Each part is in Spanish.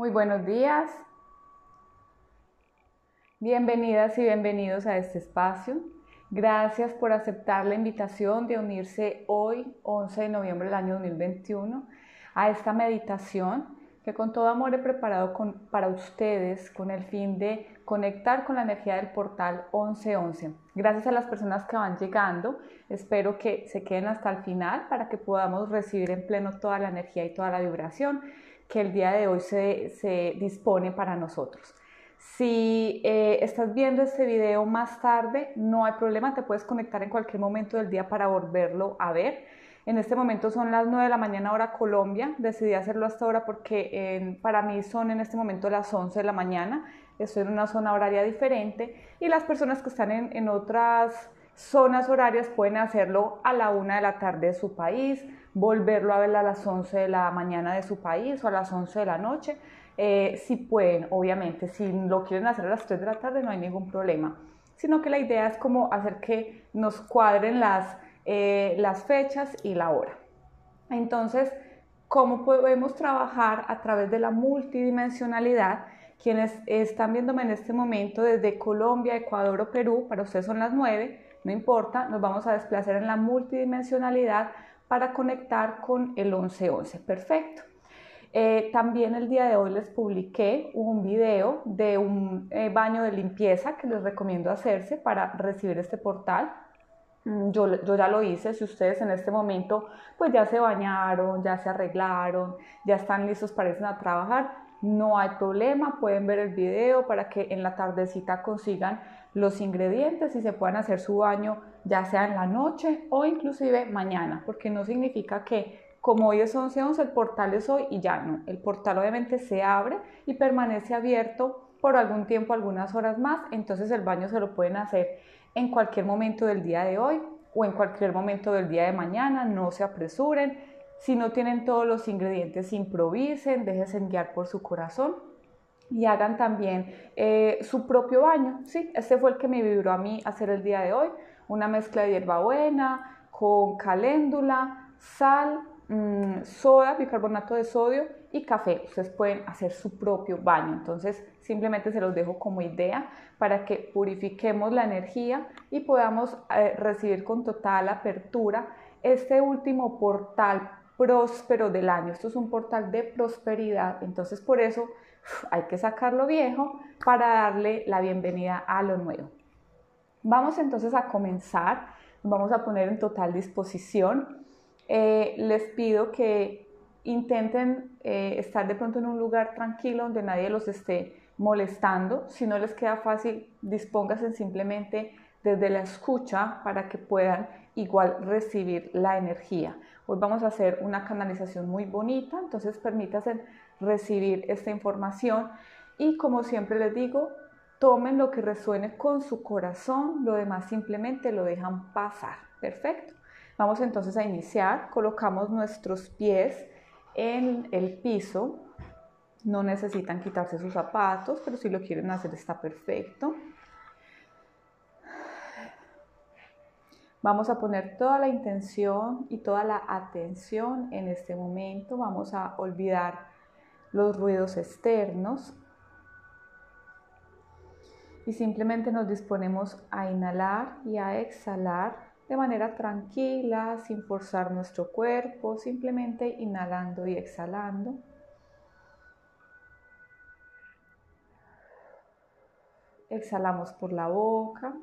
Muy buenos días. Bienvenidas y bienvenidos a este espacio. Gracias por aceptar la invitación de unirse hoy, 11 de noviembre del año 2021, a esta meditación que con todo amor he preparado para ustedes con el fin de conectar con la energía del portal 1111. Gracias a las personas que van llegando, espero que se queden hasta el final para que podamos recibir en pleno toda la energía y toda la vibración que el día de hoy se, se dispone para nosotros. Si eh, estás viendo este video más tarde, no hay problema, te puedes conectar en cualquier momento del día para volverlo a ver. En este momento son las 9 de la mañana hora Colombia. Decidí hacerlo hasta ahora porque para mí son en este momento las 11 de la mañana. Estoy en una zona horaria diferente y las personas que están en, en otras zonas horarias pueden hacerlo a la 1 de la tarde de su país, volverlo a ver a las 11 de la mañana de su país o a las 11 de la noche. Eh, si pueden, obviamente, si lo quieren hacer a las 3 de la tarde no hay ningún problema, sino que la idea es como hacer que nos cuadren las eh, las fechas y la hora. Entonces, ¿cómo podemos trabajar a través de la multidimensionalidad? Quienes están viéndome en este momento desde Colombia, Ecuador o Perú, para ustedes son las 9, no importa, nos vamos a desplazar en la multidimensionalidad para conectar con el 1111. Perfecto. Eh, también el día de hoy les publiqué un video de un eh, baño de limpieza que les recomiendo hacerse para recibir este portal. Mm, yo, yo, ya lo hice, si ustedes en este momento pues ya se bañaron, ya se arreglaron, ya están listos para irse a trabajar, no hay problema, pueden ver el video para que en la tardecita consigan los ingredientes y se puedan hacer su baño ya sea en la noche o inclusive mañana, porque no significa que como hoy es 11-11 el portal es hoy y ya no, el portal obviamente se abre y permanece abierto por algún tiempo, algunas horas más, entonces el baño se lo pueden hacer en cualquier momento del día de hoy o en cualquier momento del día de mañana, no se apresuren. Si no tienen todos los ingredientes, improvisen, déjense guiar por su corazón y hagan también eh, su propio baño. Sí, este fue el que me vibró a mí hacer el día de hoy. Una mezcla de hierbabuena con caléndula, sal, mm, soda, bicarbonato de sodio y café. Ustedes pueden hacer su propio baño. Entonces, simplemente se los dejo como idea para que purifiquemos la energía y podamos eh, recibir con total apertura este último portal próspero del año. Esto es un portal de prosperidad. Entonces, por eso hay que sacar lo viejo para darle la bienvenida a lo nuevo. Vamos entonces a comenzar. vamos a poner en total disposición. Eh, les pido que intenten eh, estar de pronto en un lugar tranquilo donde nadie los esté molestando. Si no les queda fácil, dispónganse simplemente desde la escucha para que puedan igual recibir la energía. Hoy vamos a hacer una canalización muy bonita, entonces permítanse recibir esta información y como siempre les digo, tomen lo que resuene con su corazón, lo demás simplemente lo dejan pasar. Perfecto. Vamos entonces a iniciar, colocamos nuestros pies en el piso. No necesitan quitarse sus zapatos, pero si lo quieren hacer está perfecto. Vamos a poner toda la intención y toda la atención en este momento. Vamos a olvidar los ruidos externos. Y simplemente nos disponemos a inhalar y a exhalar de manera tranquila, sin forzar nuestro cuerpo, simplemente inhalando y exhalando. Exhalamos por la boca.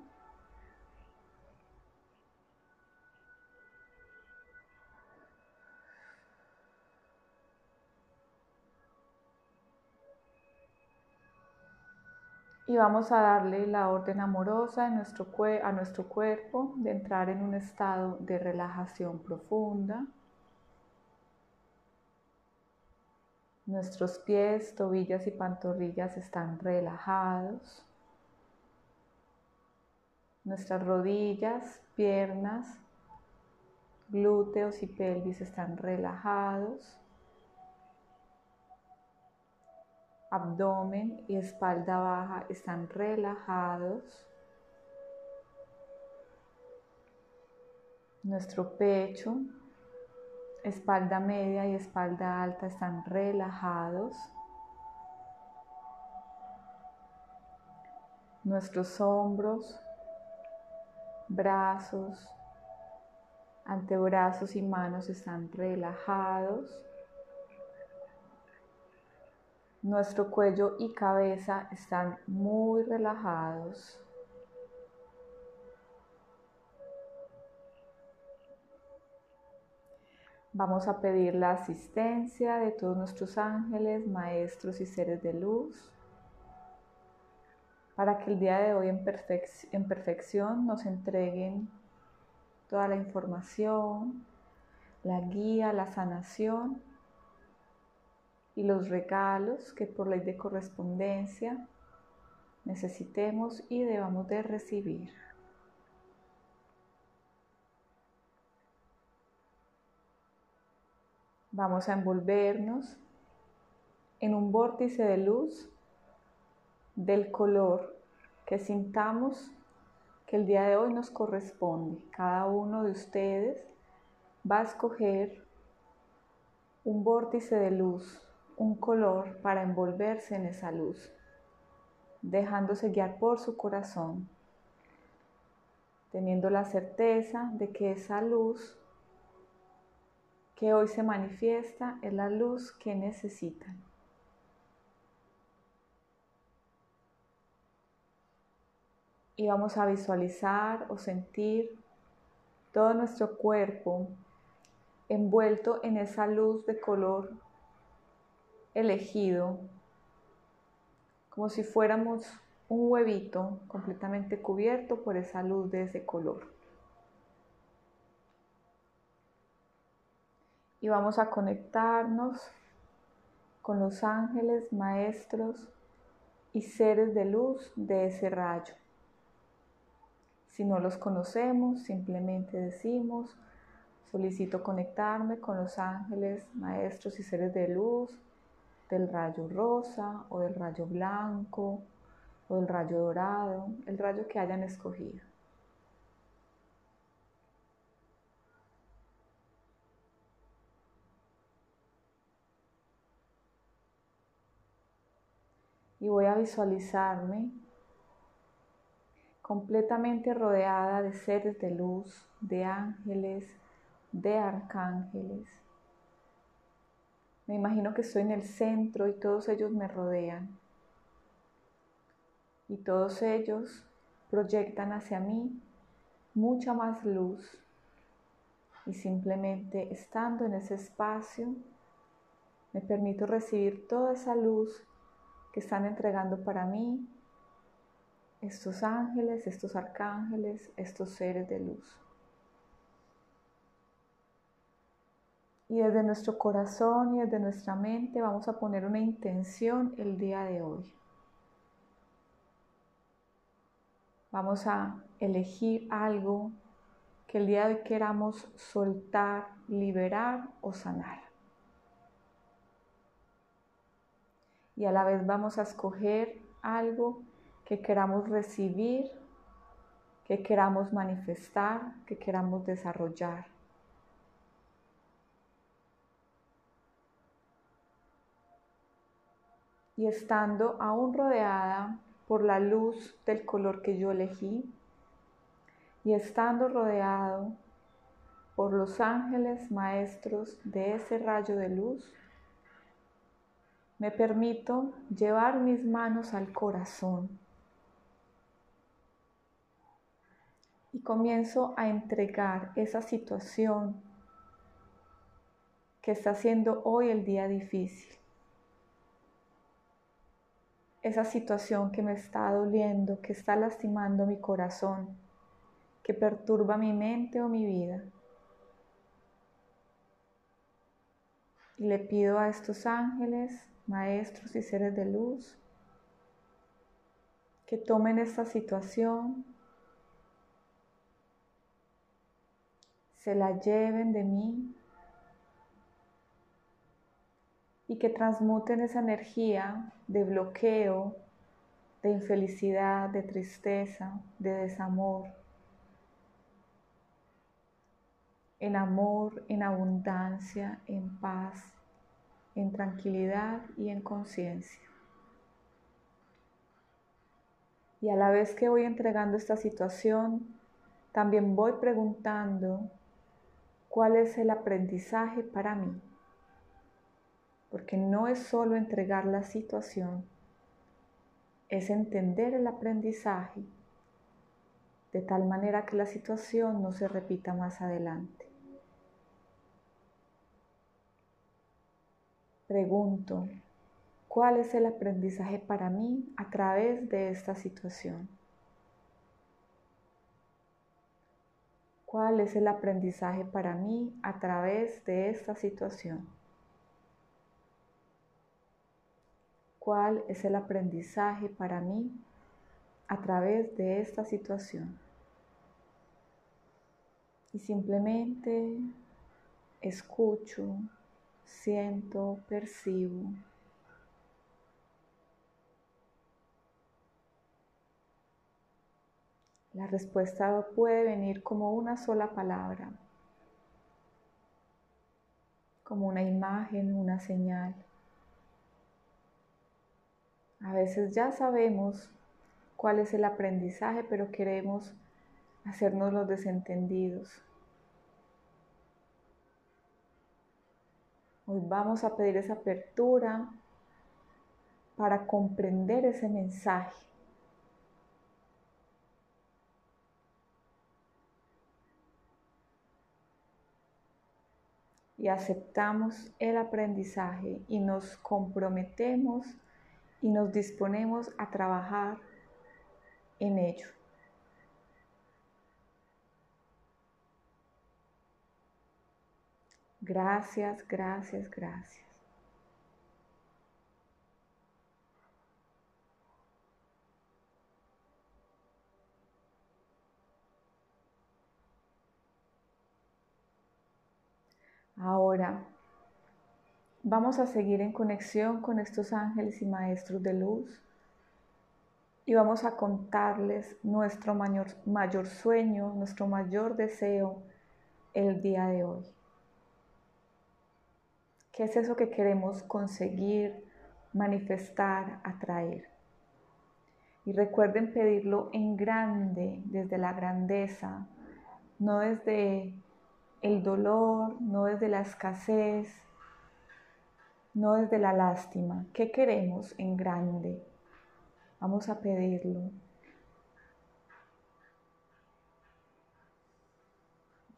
Y vamos a darle la orden amorosa a nuestro, a nuestro cuerpo de entrar en un estado de relajación profunda. Nuestros pies, tobillas y pantorrillas están relajados. Nuestras rodillas, piernas, glúteos y pelvis están relajados. abdomen y espalda baja están relajados. Nuestro pecho, espalda media y espalda alta están relajados. Nuestros hombros, brazos, antebrazos y manos están relajados. Nuestro cuello y cabeza están muy relajados. Vamos a pedir la asistencia de todos nuestros ángeles, maestros y seres de luz para que el día de hoy en, perfección nos entreguen toda la información, la guía, la sanación y los regalos que por ley de correspondencia necesitemos y debamos de recibir. Vamos a envolvernos en un vórtice de luz del color que sintamos que el día de hoy nos corresponde. Cada uno de ustedes va a escoger un vórtice de luz, un color para envolverse en esa luz, dejándose guiar por su corazón, teniendo la certeza de que esa luz que hoy se manifiesta es la luz que necesitan. Y vamos a visualizar o sentir todo nuestro cuerpo envuelto en esa luz de color elegido, como si fuéramos un huevito completamente cubierto por esa luz de ese color. y vamos a conectarnos con los ángeles, maestros y seres de luz de ese rayo. Si no los conocemos, simplemente decimos, solicito conectarme con los ángeles, maestros y seres de luz del rayo rosa o del rayo blanco o del rayo dorado, el rayo que hayan escogido. y voy a visualizarme completamente rodeada de seres de luz, de ángeles, de arcángeles. Me imagino que estoy en el centro y todos ellos me rodean. Y todos ellos proyectan hacia mí mucha más luz. Y simplemente estando en ese espacio, me permito recibir toda esa luz que están entregando para mí estos ángeles, estos arcángeles, estos seres de luz. Y desde nuestro corazón y desde nuestra mente vamos a poner una intención el día de hoy. Vamos a elegir algo que el día de hoy queramos soltar, liberar o sanar. y a la vez vamos a escoger algo que queramos recibir, que queramos manifestar, que queramos desarrollar. Y estando aún rodeada por la luz del color que yo elegí, y estando rodeado por los ángeles maestros de ese rayo de luz, me permito llevar mis manos al corazón y comienzo a entregar esa situación que está siendo hoy el día difícil. Esa situación que me está doliendo, que está lastimando mi corazón, que perturba mi mente o mi vida. Y le pido a estos ángeles maestros y seres de luz que tomen esta situación, se la lleven de mí y que transmuten esa energía de bloqueo, de infelicidad, de tristeza, de desamor, en amor, en abundancia, en paz en tranquilidad y en conciencia. Y a la vez que voy entregando esta situación, también voy preguntando cuál es el aprendizaje para mí. Porque no es solo entregar la situación, es entender el aprendizaje de tal manera que la situación no se repita más adelante. Pregunto, ¿cuál es el aprendizaje para mí a través de esta situación? ¿Cuál es el aprendizaje para mí a través de esta situación? ¿Cuál es el aprendizaje para mí a través de esta situación? Y simplemente escucho, siento, percibo. La respuesta puede venir como una sola palabra, como una imagen, una señal. A veces ya sabemos cuál es el aprendizaje, pero queremos hacernos los desentendidos. Hoy vamos a pedir esa apertura para comprender ese mensaje. Y aceptamos el aprendizaje y nos comprometemos y nos disponemos a trabajar en ello. Gracias, gracias, gracias. Ahora Vamos a seguir en conexión con estos ángeles y maestros de luz y vamos a contarles nuestro mayor, sueño, nuestro mayor deseo el día de hoy. ¿Qué es eso que queremos conseguir, manifestar, atraer? Y recuerden pedirlo en grande, desde la grandeza, no desde el dolor, no desde la escasez, no desde la lástima. ¿Qué queremos en grande? Vamos a pedirlo.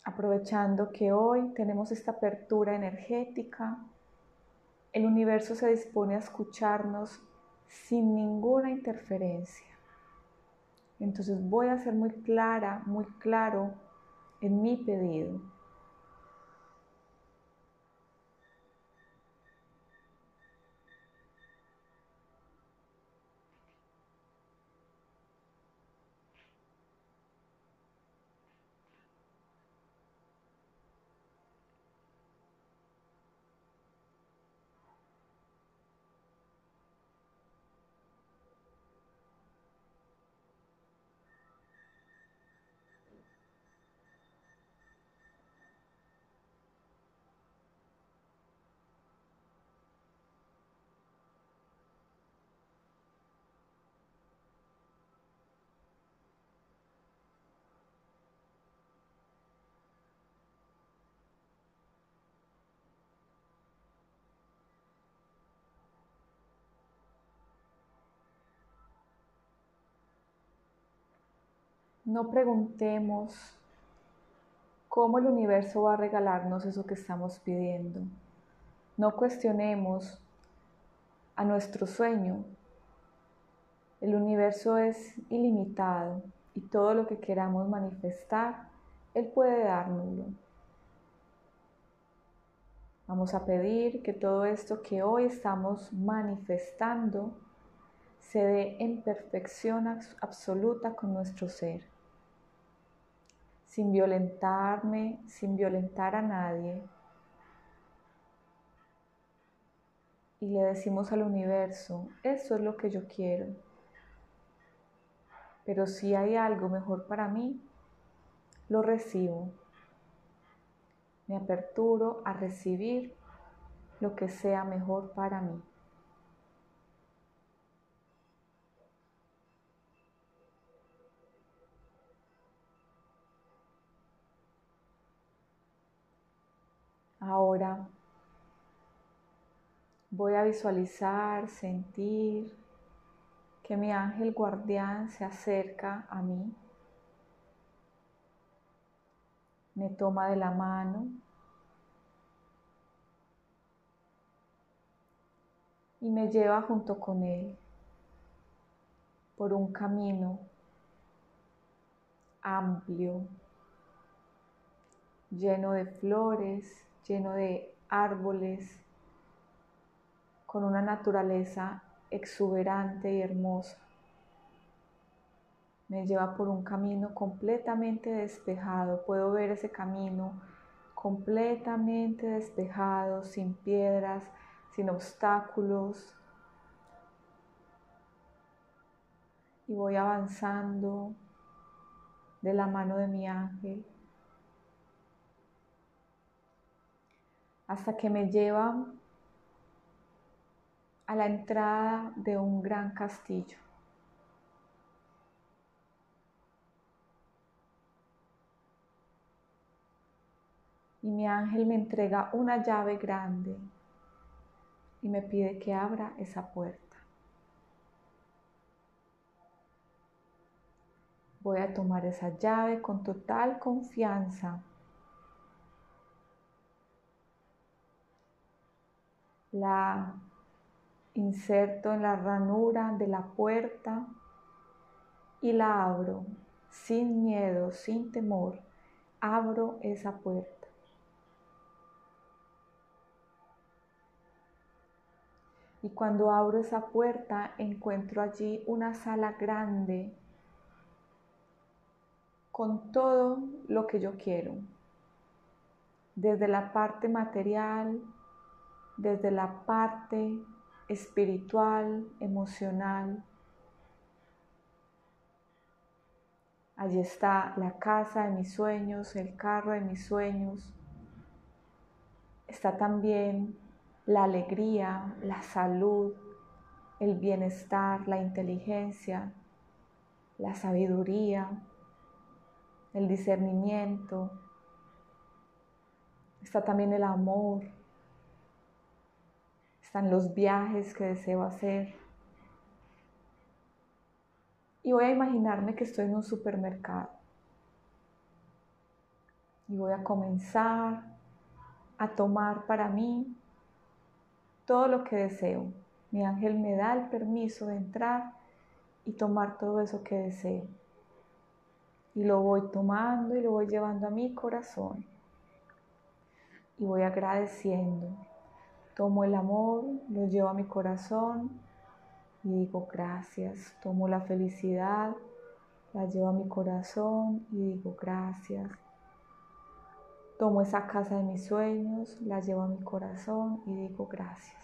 Aprovechando que hoy tenemos esta apertura energética, el universo se dispone a escucharnos sin ninguna interferencia. Entonces voy a ser muy clara, muy claro en mi pedido. No preguntemos cómo el universo va a regalarnos eso que estamos pidiendo. No cuestionemos a nuestro sueño. El universo es ilimitado y todo lo que queramos manifestar, Él puede dárnoslo. Vamos a pedir que todo esto que hoy estamos manifestando se dé en perfección absoluta con nuestro ser sin violentarme, sin violentar a nadie. Y le decimos al universo, eso es lo que yo quiero. Pero si hay algo mejor para mí, lo recibo. Me aperturo a recibir lo que sea mejor para mí. Voy a visualizar, sentir que mi ángel guardián se acerca a mí, me toma de la mano y me lleva junto con él por un camino amplio, lleno de flores, lleno de árboles, con una naturaleza exuberante y hermosa. Me lleva por un camino completamente despejado. Puedo ver ese camino completamente despejado, sin piedras, sin obstáculos. Y voy avanzando de la mano de mi ángel hasta que me lleva a la entrada de un gran castillo. Y mi ángel me entrega una llave grande y me pide que abra esa puerta. Voy a tomar esa llave con total confianza. La inserto en la ranura de la puerta y la abro sin miedo, sin temor. Abro esa puerta. Y cuando abro esa puerta encuentro allí una sala grande con todo lo que yo quiero, desde la parte material, desde la parte espiritual, emocional. Allí está la casa de mis sueños, el carro de mis sueños. Está también la alegría, la salud, el bienestar, la inteligencia, la sabiduría, el discernimiento. Está también el amor, están los viajes que deseo hacer. Y voy a imaginarme que estoy en un supermercado. Y voy a comenzar a tomar para mí todo lo que deseo. Mi ángel me da el permiso de entrar y tomar todo eso que deseo. Y lo voy tomando y lo voy llevando a mi corazón. Y voy agradeciendo Tomo el amor, lo llevo a mi corazón y digo gracias. Tomo la felicidad, la llevo a mi corazón y digo gracias. Tomo esa casa de mis sueños, la llevo a mi corazón y digo gracias.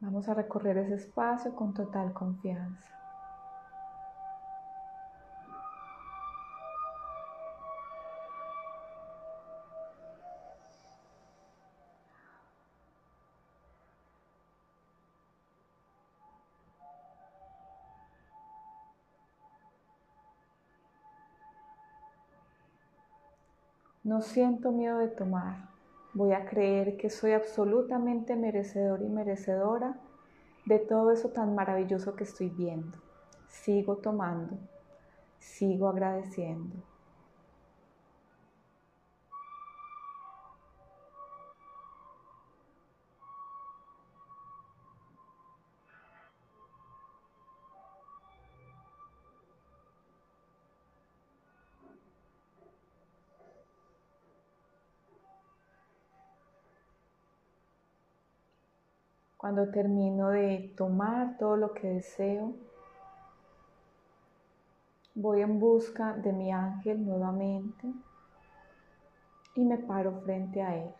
Vamos a recorrer ese espacio con total confianza. No siento miedo de tomar. Voy a creer que soy absolutamente merecedor y merecedora de todo eso tan maravilloso que estoy viendo. Sigo tomando, sigo agradeciendo. Cuando termino de tomar todo lo que deseo, voy en busca de mi ángel nuevamente y me paro frente a él.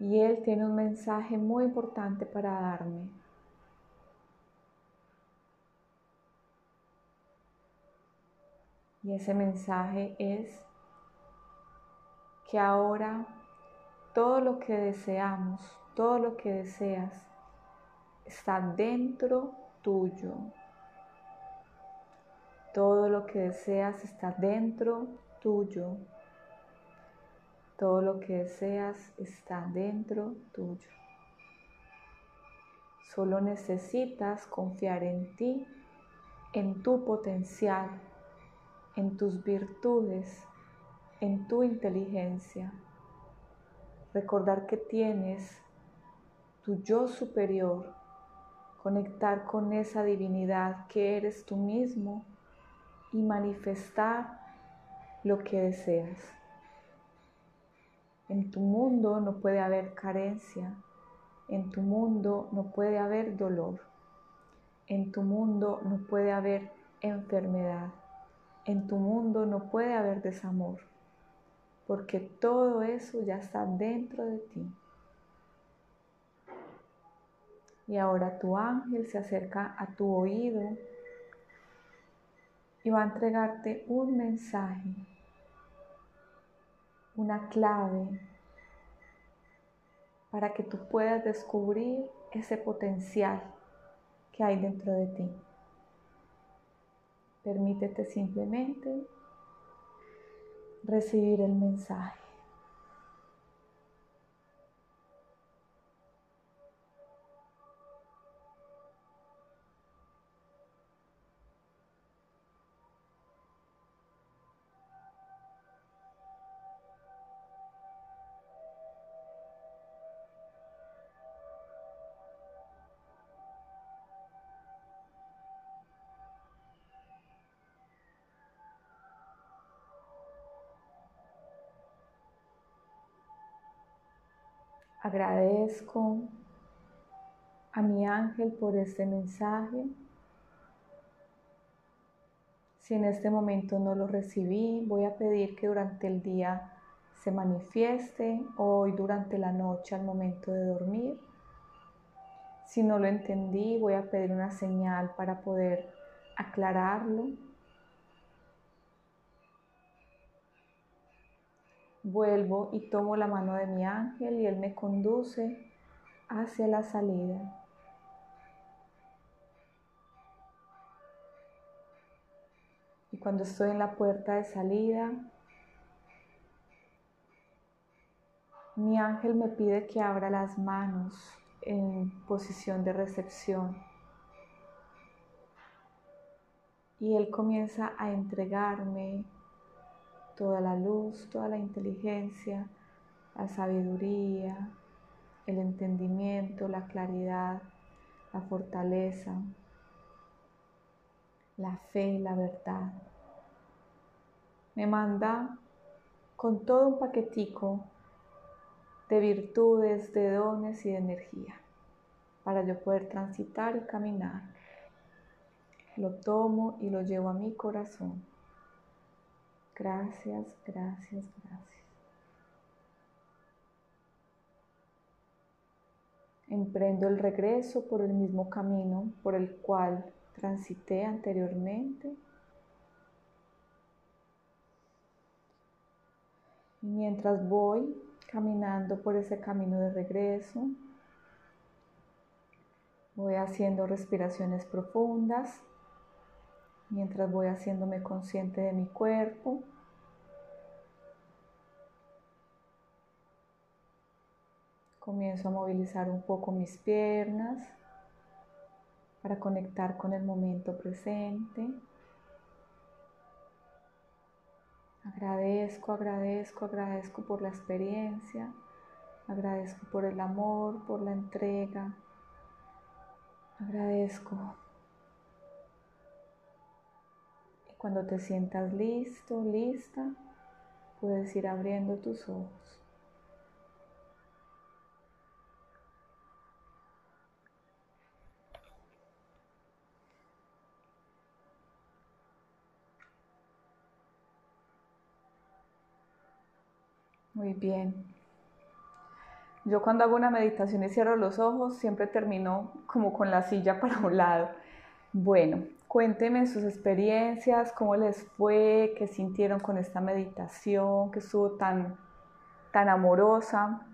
Y él tiene un mensaje muy importante para darme. Y ese mensaje es que ahora todo lo que deseamos, todo lo que deseas, está dentro tuyo. Todo lo que deseas está dentro tuyo. Todo lo que deseas está dentro tuyo. Solo necesitas confiar en ti, en tu potencial, en tus virtudes, en tu inteligencia. Recordar que tienes tu yo superior, conectar con esa divinidad que eres tú mismo y manifestar lo que deseas. En tu mundo no puede haber carencia, en tu mundo no puede haber dolor, en tu mundo no puede haber enfermedad, en tu mundo no puede haber desamor, porque todo eso ya está dentro de ti. Y ahora tu ángel se acerca a tu oído y va a entregarte un mensaje, una clave para que tú puedas descubrir ese potencial que hay dentro de ti. Permítete simplemente recibir el mensaje. Agradezco a mi ángel por este mensaje. Si en este momento no lo recibí, voy a pedir que durante el día se manifieste hoy durante la noche al momento de dormir. Si no lo entendí, voy a pedir una señal para poder aclararlo. Vuelvo y tomo la mano de mi ángel y él me conduce hacia la salida. Y cuando estoy en la puerta de salida, mi ángel me pide que abra las manos en posición de recepción. Y él comienza a entregarme toda la luz, toda la inteligencia, la sabiduría, el entendimiento, la claridad, la fortaleza, la fe, la verdad. Me manda con todo un paquetico de virtudes, de dones y de energía para yo poder transitar y caminar. Lo tomo y lo llevo a mi corazón. Gracias, gracias, gracias. Emprendo el regreso por el mismo camino por el cual transité anteriormente. Y mientras voy caminando por ese camino de regreso, voy haciendo respiraciones profundas mientras voy haciéndome consciente de mi cuerpo. Comienzo a movilizar un poco mis piernas para conectar con el momento presente. Agradezco, agradezco, agradezco por la experiencia. Agradezco por el amor, por la entrega. Agradezco Cuando te sientas listo, lista, puedes ir abriendo tus ojos. Muy bien. Yo cuando hago una meditación y cierro los ojos, siempre termino como con la silla para un lado. Bueno, Cuéntenme sus experiencias, cómo les fue, qué sintieron con esta meditación, que estuvo tan, tan amorosa.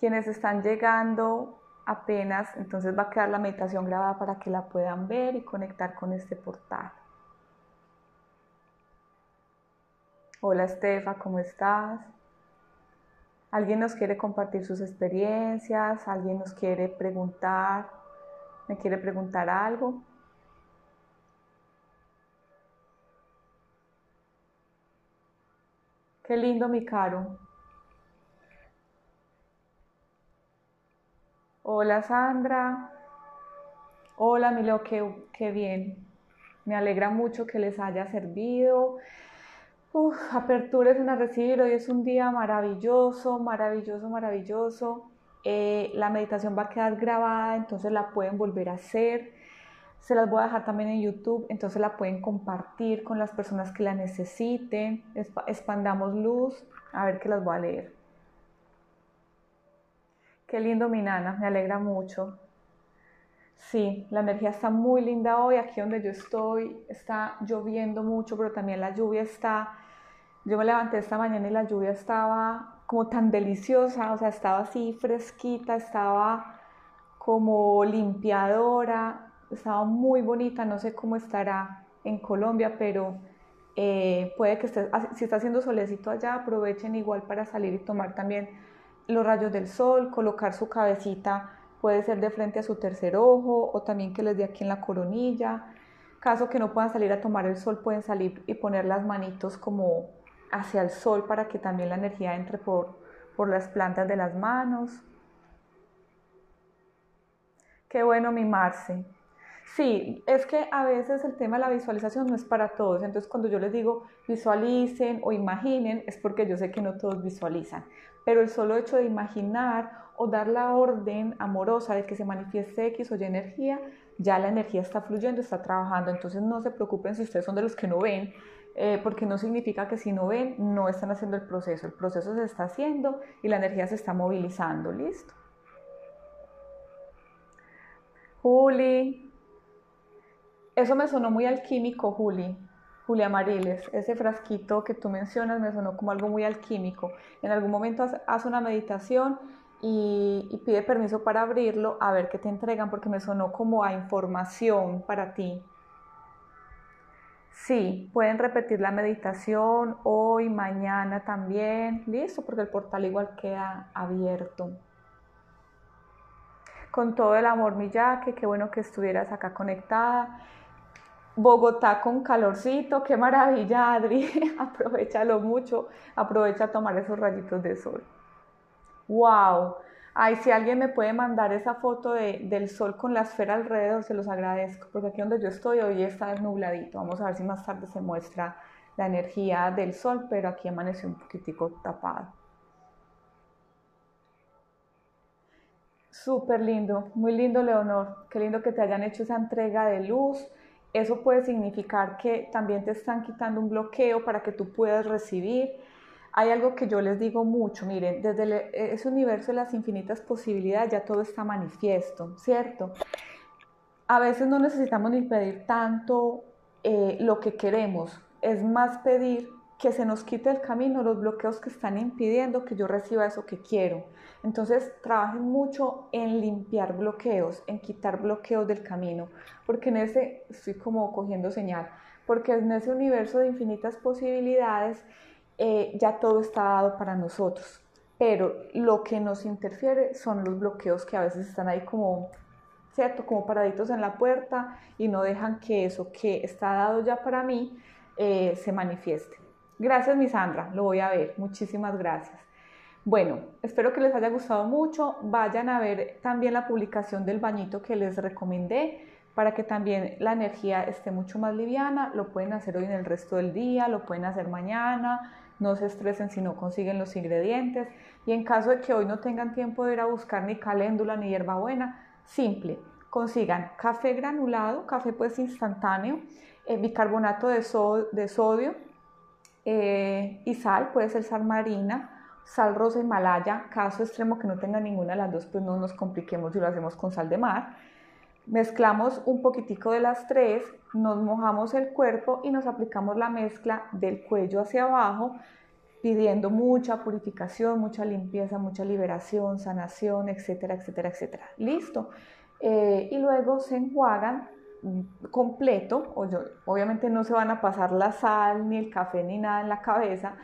Quienes están llegando apenas, entonces va a quedar la meditación grabada para que la puedan ver y conectar con este portal. Hola Estefa, ¿cómo estás? ¿Alguien nos quiere compartir sus experiencias? ¿Alguien nos quiere preguntar? ¿Me quiere preguntar algo? Qué lindo, mi caro. Hola, Sandra. Hola, Milo, qué, qué bien. Me alegra mucho que les haya servido. Uf, aperturas en a recibir. Hoy es un día maravilloso, maravilloso, maravilloso. Eh, la meditación va a quedar grabada, entonces la pueden volver a hacer. Se las voy a dejar también en YouTube, entonces la pueden compartir con las personas que la necesiten. Expandamos luz. A ver que las voy a leer. Qué lindo mi nana, me alegra mucho. Sí, la energía está muy linda hoy. Aquí donde yo estoy está lloviendo mucho, pero también la lluvia está yo me levanté esta mañana y la lluvia estaba como tan deliciosa, o sea, estaba así fresquita, estaba como limpiadora, estaba muy bonita, no sé cómo estará en Colombia, pero eh, puede que esté, si está haciendo solecito allá, aprovechen igual para salir y tomar también los rayos del sol, colocar su cabecita, puede ser de frente a su tercer ojo o también que les dé aquí en la coronilla. Caso que no puedan salir a tomar el sol, pueden salir y poner las manitos como hacia el sol para que también la energía entre por, por las plantas de las manos. Qué bueno mimarse. Sí, es que a veces el tema de la visualización no es para todos. Entonces cuando yo les digo visualicen o imaginen, es porque yo sé que no todos visualizan. Pero el solo hecho de imaginar o dar la orden amorosa de que se manifieste X o Y energía, ya la energía está fluyendo, está trabajando. Entonces no se preocupen si ustedes son de los que no ven, eh, porque no significa que si no ven, no están haciendo el proceso. El proceso se está haciendo y la energía se está movilizando. ¿Listo? Juli, eso me sonó muy alquímico, Juli. Julia Mariles, ese frasquito que tú mencionas me sonó como algo muy alquímico. En algún momento haz, una meditación y, y, pide permiso para abrirlo a ver qué te entregan, porque me sonó como a información para ti. Sí, pueden repetir la meditación hoy, mañana también. Listo, porque el portal igual queda abierto. Con todo el amor, mi Yaque, qué bueno que estuvieras acá conectada. Bogotá con calorcito, qué maravilla, Adri. Aprovechalo mucho, aprovecha a tomar esos rayitos de sol. ¡Wow! Ay, si alguien me puede mandar esa foto del sol con la esfera alrededor, se los agradezco, porque aquí donde yo estoy hoy está desnubladito. Vamos a ver si más tarde se muestra la energía del sol, pero aquí amaneció un poquitico tapado. Súper lindo, muy lindo Leonor, qué lindo que te hayan hecho esa entrega de luz. Eso puede significar que también te están quitando un bloqueo para que tú puedas recibir hay algo que yo les digo mucho, miren, desde ese universo de las infinitas posibilidades ya todo está manifiesto, ¿cierto? A veces no necesitamos ni pedir tanto eh, lo que queremos, es más pedir que se nos quite el camino, los bloqueos que están impidiendo que yo reciba eso que quiero. Entonces, trabajen mucho en limpiar bloqueos, en quitar bloqueos del camino, porque en ese, estoy como cogiendo señal, porque en ese universo de infinitas posibilidades, eh, ya todo está dado para nosotros. Pero lo que nos interfiere son los bloqueos que a veces están ahí como, ¿cierto? Como paraditos en la puerta y no dejan que eso que está dado ya para mí eh, se manifieste. Gracias, mi Sandra, lo voy a ver. Muchísimas gracias. Bueno, espero que les haya gustado mucho. Vayan a ver también la publicación del bañito que les recomendé para que también la energía esté mucho más liviana. Lo pueden hacer hoy en el resto del día, lo pueden hacer mañana, no se estresen si no consiguen los ingredientes y en caso de que hoy no tengan tiempo de ir a buscar ni caléndula ni hierbabuena, simple, consigan café granulado, café pues instantáneo, eh, bicarbonato de, sodio eh, y sal, puede ser sal marina, sal rosa Himalaya, caso extremo que no tenga ninguna de las dos, pues no nos compliquemos si lo hacemos con sal de mar. Mezclamos un poquitico de las tres, nos mojamos el cuerpo y nos aplicamos la mezcla del cuello hacia abajo, pidiendo mucha purificación, mucha limpieza, mucha liberación, sanación, etcétera, etcétera, etcétera. Listo. Eh, y luego se enjuagan completo, obviamente no se van a pasar la sal, ni el café, ni nada en la cabeza,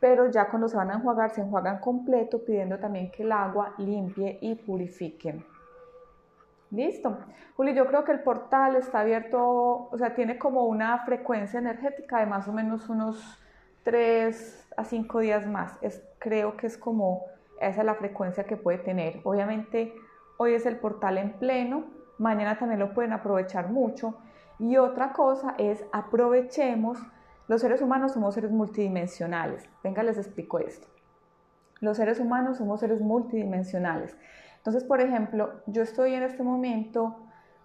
pero ya cuando se van a enjuagar, se enjuagan completo, pidiendo también que el agua limpie y purifique. Listo. Juli, yo creo que el portal está abierto, o sea, tiene como una frecuencia energética de más o menos unos 3 a 5 días más. Es, creo que es como esa es la frecuencia que puede tener. Obviamente, hoy es el portal en pleno, mañana también lo pueden aprovechar mucho. Y otra cosa es aprovechemos, los seres humanos somos seres multidimensionales. Venga, les explico esto. Los seres humanos somos seres multidimensionales. Entonces, por ejemplo, yo estoy en este momento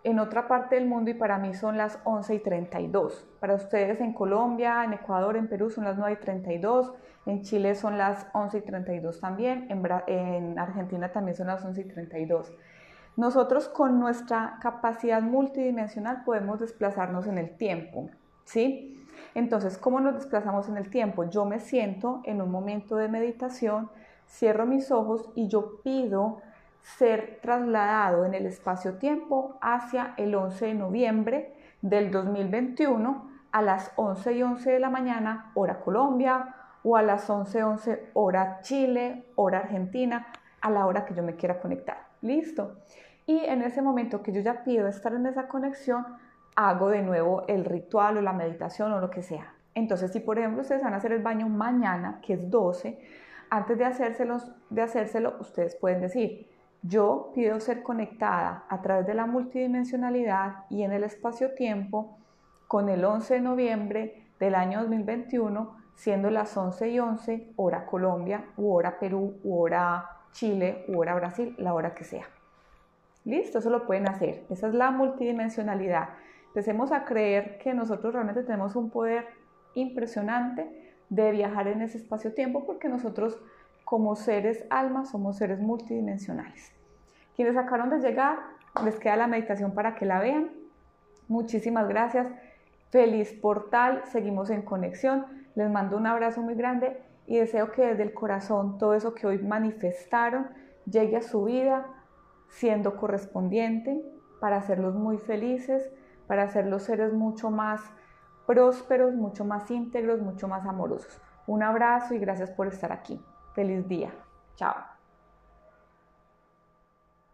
en otra parte del mundo y para mí son las 11 y 32. Para ustedes en Colombia, en Ecuador, en Perú son las 9 y 32. En Chile son las 11 y 32 también. En, en Argentina también son las 11 y 32. Nosotros con nuestra capacidad multidimensional podemos desplazarnos en el tiempo. ¿Sí? Entonces, ¿cómo nos desplazamos en el tiempo? Yo me siento en un momento de meditación, cierro mis ojos y yo pido ser trasladado en el espacio-tiempo hacia el 11 de noviembre del 2021 a las 11 y 11 de la mañana, hora Colombia, o a las 11 y 11 hora Chile, hora Argentina, a la hora que yo me quiera conectar. Listo. Y en ese momento que yo ya pido estar en esa conexión, hago de nuevo el ritual o la meditación o lo que sea. Entonces, si por ejemplo ustedes van a hacer el baño mañana, que es 12, antes de, hacérselos, de hacérselo, ustedes pueden decir, yo pido ser conectada a través de la multidimensionalidad y en el espacio-tiempo con el 11 de noviembre del año 2021, siendo las 11 y 11, hora Colombia, u hora Perú, u hora Chile, u hora Brasil, la hora que sea. Listo, eso lo pueden hacer. Esa es la multidimensionalidad. Empecemos a creer que nosotros realmente tenemos un poder impresionante de viajar en ese espacio-tiempo porque nosotros como seres almas somos seres multidimensionales. Quienes acabaron de llegar, les queda la meditación para que la vean. Muchísimas gracias. Feliz portal, seguimos en conexión. Les mando un abrazo muy grande y deseo que desde el corazón todo eso que hoy manifestaron llegue a su vida siendo correspondiente para hacerlos muy felices, para hacerlos seres mucho más prósperos, mucho más íntegros, mucho más amorosos. Un abrazo y gracias por estar aquí. Feliz día. Chao.